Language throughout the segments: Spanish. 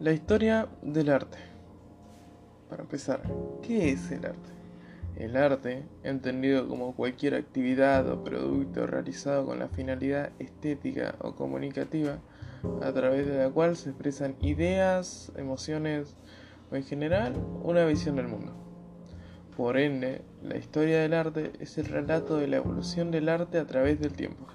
La historia del arte. Para empezar, ¿qué es el arte? El arte, entendido como cualquier actividad o producto realizado con la finalidad estética o comunicativa, a través de la cual se expresan ideas, emociones o en general una visión del mundo. Por ende, la historia del arte es el relato de la evolución del arte a través del tiempo.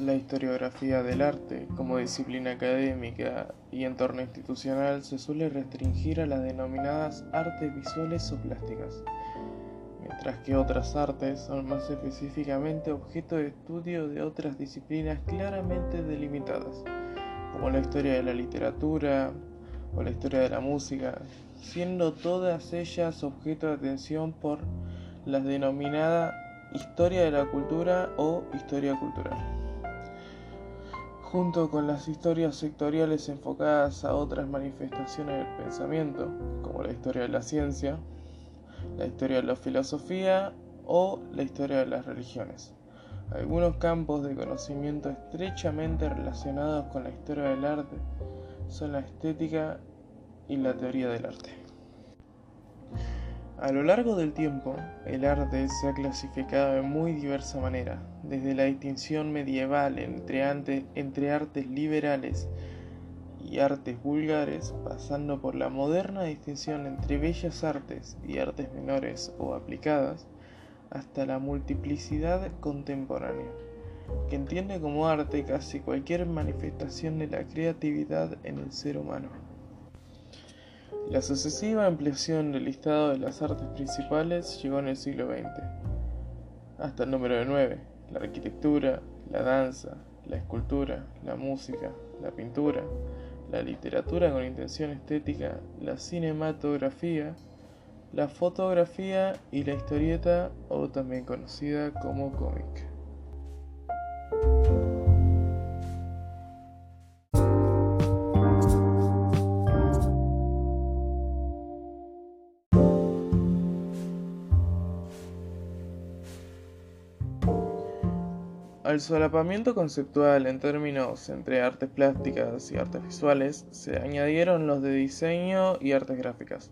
La historiografía del arte, como disciplina académica y entorno institucional, se suele restringir a las denominadas artes visuales o plásticas, mientras que otras artes son más específicamente objeto de estudio de otras disciplinas claramente delimitadas, como la historia de la literatura o la historia de la música, siendo todas ellas objeto de atención por la denominada historia de la cultura o historia cultural junto con las historias sectoriales enfocadas a otras manifestaciones del pensamiento, como la historia de la ciencia, la historia de la filosofía o la historia de las religiones. Algunos campos de conocimiento estrechamente relacionados con la historia del arte son la estética y la teoría del arte. A lo largo del tiempo, el arte se ha clasificado de muy diversa manera, desde la distinción medieval entre, artes liberales y artes vulgares, pasando por la moderna distinción entre bellas artes y artes menores o aplicadas, hasta la multiplicidad contemporánea, que entiende como arte casi cualquier manifestación de la creatividad en el ser humano. La sucesiva ampliación del listado de las artes principales llegó en el siglo XX, hasta el número de 9, la arquitectura, la danza, la escultura, la música, la pintura, la literatura con intención estética, la cinematografía, la fotografía y la historieta o también conocida como cómic. Al solapamiento conceptual en términos entre artes plásticas y artes visuales se añadieron los de diseño y artes gráficas,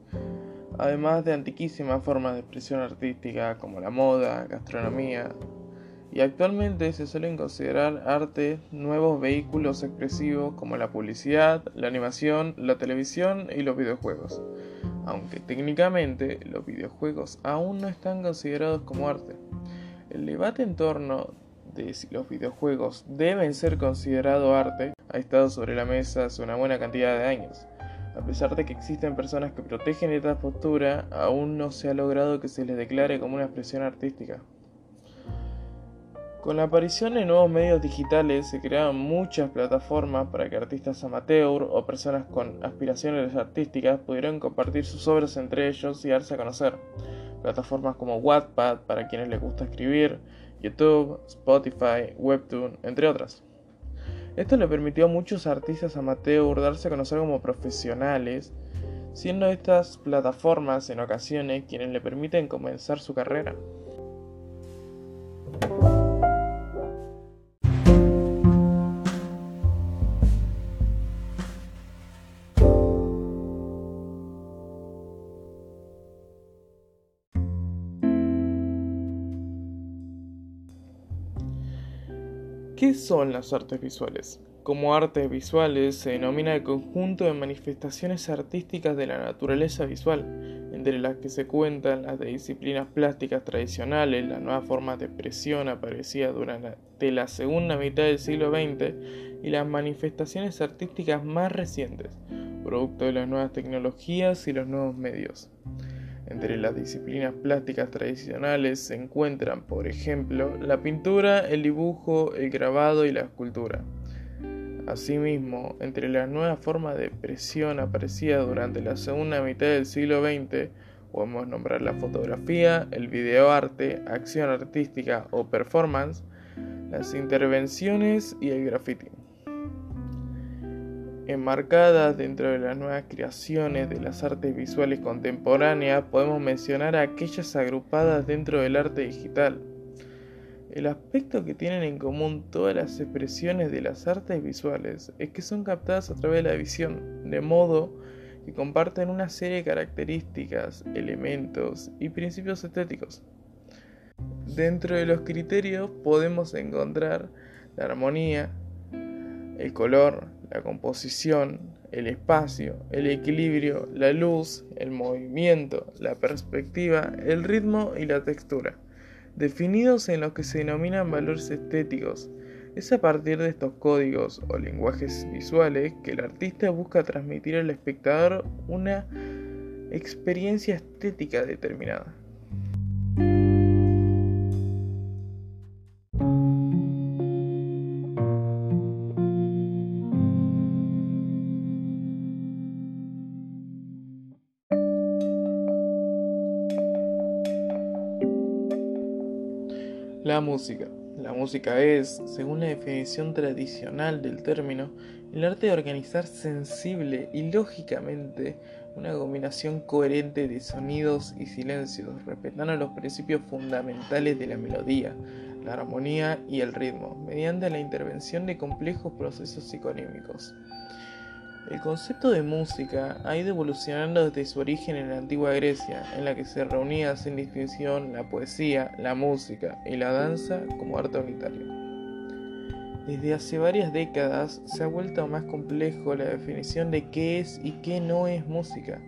además de antiquísimas formas de expresión artística como la moda, gastronomía, y actualmente se suelen considerar arte nuevos vehículos expresivos como la publicidad, la animación, la televisión y los videojuegos, aunque técnicamente los videojuegos aún no están considerados como arte. El debate en torno de si los videojuegos deben ser considerados arte ha estado sobre la mesa hace una buena cantidad de años. A pesar de que existen personas que protegen esta postura, aún no se ha logrado que se les declare como una expresión artística. Con la aparición de nuevos medios digitales se crearon muchas plataformas para que artistas amateur o personas con aspiraciones artísticas pudieran compartir sus obras entre ellos y darse a conocer. Plataformas como Wattpad para quienes les gusta escribir, YouTube, Spotify, Webtoon, entre otras. Esto le permitió a muchos artistas amateur darse a conocer como profesionales, siendo estas plataformas en ocasiones quienes le permiten comenzar su carrera. ¿Qué son las artes visuales? Como artes visuales se denomina el conjunto de manifestaciones artísticas de la naturaleza visual, entre las que se cuentan las de disciplinas plásticas tradicionales, las nuevas formas de expresión aparecidas durante la segunda mitad del siglo XX y las manifestaciones artísticas más recientes, producto de las nuevas tecnologías y los nuevos medios. Entre las disciplinas plásticas tradicionales se encuentran, por ejemplo, la pintura, el dibujo, el grabado y la escultura. Asimismo, entre las nuevas formas de expresión aparecidas durante la segunda mitad del siglo XX, podemos nombrar la fotografía, el videoarte, acción artística o performance, las intervenciones y el graffiti. Enmarcadas dentro de las nuevas creaciones de las artes visuales contemporáneas, podemos mencionar aquellas agrupadas dentro del arte digital. El aspecto que tienen en común todas las expresiones de las artes visuales es que son captadas a través de la visión, de modo que comparten una serie de características, elementos y principios estéticos. Dentro de los criterios podemos encontrar la armonía, el color, la composición, el espacio, el equilibrio, la luz, el movimiento, la perspectiva, el ritmo y la textura, definidos en lo que se denominan valores estéticos. Es a partir de estos códigos o lenguajes visuales que el artista busca transmitir al espectador una experiencia estética determinada. La música. La música es, según la definición tradicional del término, el arte de organizar sensible y lógicamente una combinación coherente de sonidos y silencios, respetando los principios fundamentales de la melodía, la armonía y el ritmo, mediante la intervención de complejos procesos psiconímicos. El concepto de música ha ido evolucionando desde su origen en la antigua Grecia, en la que se reunía sin distinción la poesía, la música y la danza como arte unitario. Desde hace varias décadas se ha vuelto más complejo la definición de qué es y qué no es música,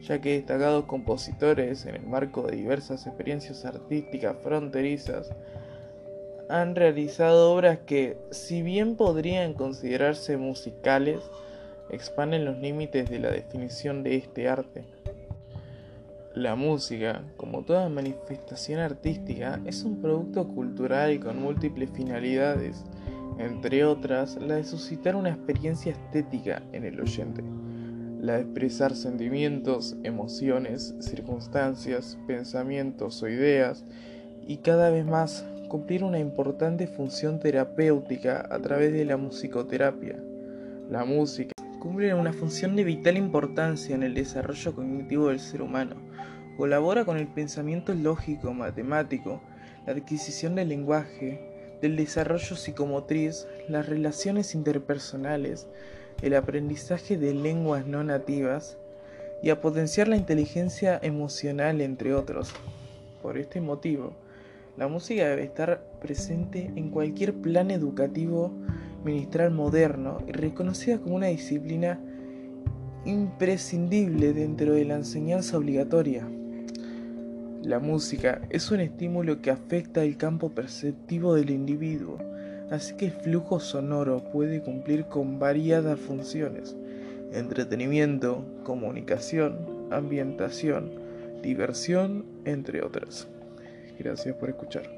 ya que destacados compositores, en el marco de diversas experiencias artísticas fronterizas, han realizado obras que, si bien podrían considerarse musicales, expanden los límites de la definición de este arte. La música, como toda manifestación artística, es un producto cultural con múltiples finalidades, entre otras la de suscitar una experiencia estética en el oyente, la de expresar sentimientos, emociones, circunstancias, pensamientos o ideas, y cada vez más cumplir una importante función terapéutica a través de la musicoterapia. La música cumple una función de vital importancia en el desarrollo cognitivo del ser humano. Colabora con el pensamiento lógico, matemático, la adquisición del lenguaje, del desarrollo psicomotriz, las relaciones interpersonales, el aprendizaje de lenguas no nativas y a potenciar la inteligencia emocional, entre otros. Por este motivo, la música debe estar presente en cualquier plan educativo ministral moderno y reconocida como una disciplina imprescindible dentro de la enseñanza obligatoria. La música es un estímulo que afecta el campo perceptivo del individuo, así que el flujo sonoro puede cumplir con variadas funciones, entretenimiento, comunicación, ambientación, diversión, entre otras. Gracias por escuchar.